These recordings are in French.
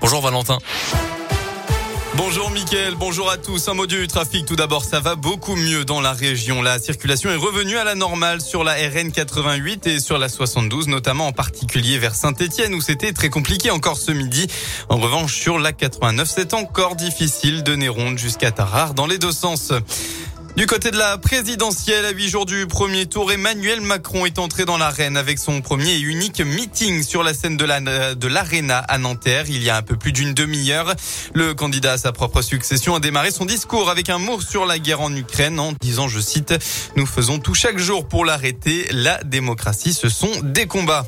Bonjour Valentin. Bonjour Mickaël, bonjour à tous. Un mot du trafic tout d'abord, ça va beaucoup mieux dans la région. La circulation est revenue à la normale sur la RN 88 et sur la 72, notamment en particulier vers Saint-Etienne où c'était très compliqué encore ce midi. En revanche, sur la 89, c'est encore difficile de Néronde jusqu'à Tarare dans les deux sens. Du côté de la présidentielle, à huit jours du premier tour, Emmanuel Macron est entré dans l'arène avec son premier et unique meeting sur la scène de la, de l'Arena à Nanterre il y a un peu plus d'une demi-heure. Le candidat à sa propre succession a démarré son discours avec un mot sur la guerre en Ukraine en disant, je cite, nous faisons tout chaque jour pour l'arrêter. La démocratie, ce sont des combats.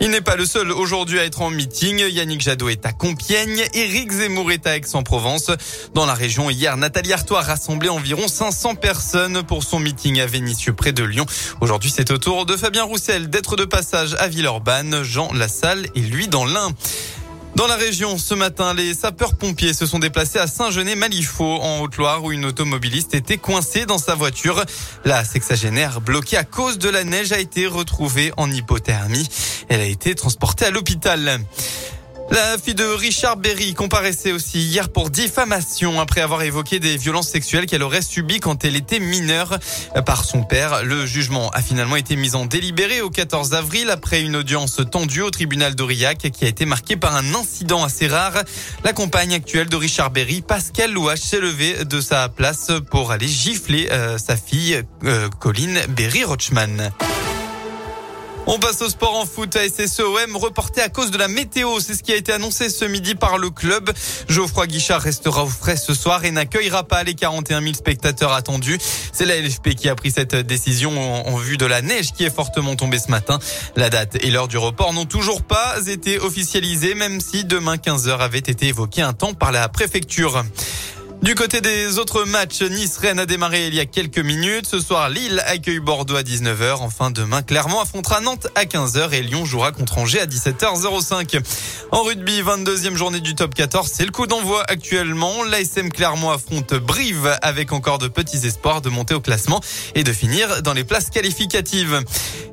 Il n'est pas le seul aujourd'hui à être en meeting. Yannick Jadot est à Compiègne. Éric Zemmour est à Aix-en-Provence. Dans la région, hier, Nathalie Artois a rassemblé environ 500 personnes pour son meeting à Vénissieux près de Lyon. Aujourd'hui, c'est au tour de Fabien Roussel d'être de passage à Villeurbanne. Jean Lassalle et lui dans l'Ain. Dans la région, ce matin, les sapeurs-pompiers se sont déplacés à Saint-Genet-Malifaux, en Haute-Loire, où une automobiliste était coincée dans sa voiture. La sexagénaire, bloquée à cause de la neige, a été retrouvée en hypothermie. Elle a été transportée à l'hôpital. La fille de Richard Berry comparaissait aussi hier pour diffamation après avoir évoqué des violences sexuelles qu'elle aurait subies quand elle était mineure par son père. Le jugement a finalement été mis en délibéré au 14 avril après une audience tendue au tribunal d'Aurillac qui a été marquée par un incident assez rare. La compagne actuelle de Richard Berry, Pascal Louache, s'est levée de sa place pour aller gifler euh, sa fille euh, Colline Berry-Rochman. On passe au sport en foot à SSEOM reporté à cause de la météo. C'est ce qui a été annoncé ce midi par le club. Geoffroy Guichard restera au frais ce soir et n'accueillera pas les 41 000 spectateurs attendus. C'est la LFP qui a pris cette décision en vue de la neige qui est fortement tombée ce matin. La date et l'heure du report n'ont toujours pas été officialisées, même si demain 15h avait été évoqué un temps par la préfecture. Du côté des autres matchs, Nice-Rennes a démarré il y a quelques minutes. Ce soir, Lille accueille Bordeaux à 19h. Enfin, demain, Clermont affrontera Nantes à 15h et Lyon jouera contre Angers à 17h05. En rugby, 22e journée du top 14, c'est le coup d'envoi actuellement. L'ASM Clermont affronte Brive avec encore de petits espoirs de monter au classement et de finir dans les places qualificatives.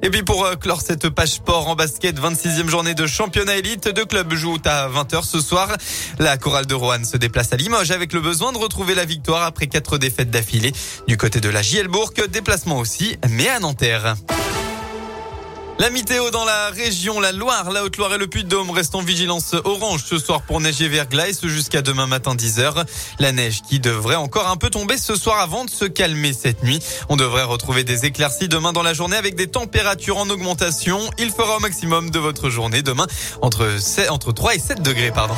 Et puis pour euh, clore cette page en basket, 26e journée de championnat élite, deux clubs jouent à 20h ce soir. La chorale de Roanne se déplace à Limoges avec le besoin de retrouver la victoire après quatre défaites d'affilée. Du côté de la JL Bourg, déplacement aussi, mais à Nanterre. La météo dans la région, la Loire, la Haute-Loire et le Puy-de-Dôme restent en vigilance orange ce soir pour neige et verglas jusqu'à demain matin 10h. La neige qui devrait encore un peu tomber ce soir avant de se calmer cette nuit. On devrait retrouver des éclaircies demain dans la journée avec des températures en augmentation. Il fera au maximum de votre journée demain entre, entre 3 et 7 degrés, pardon.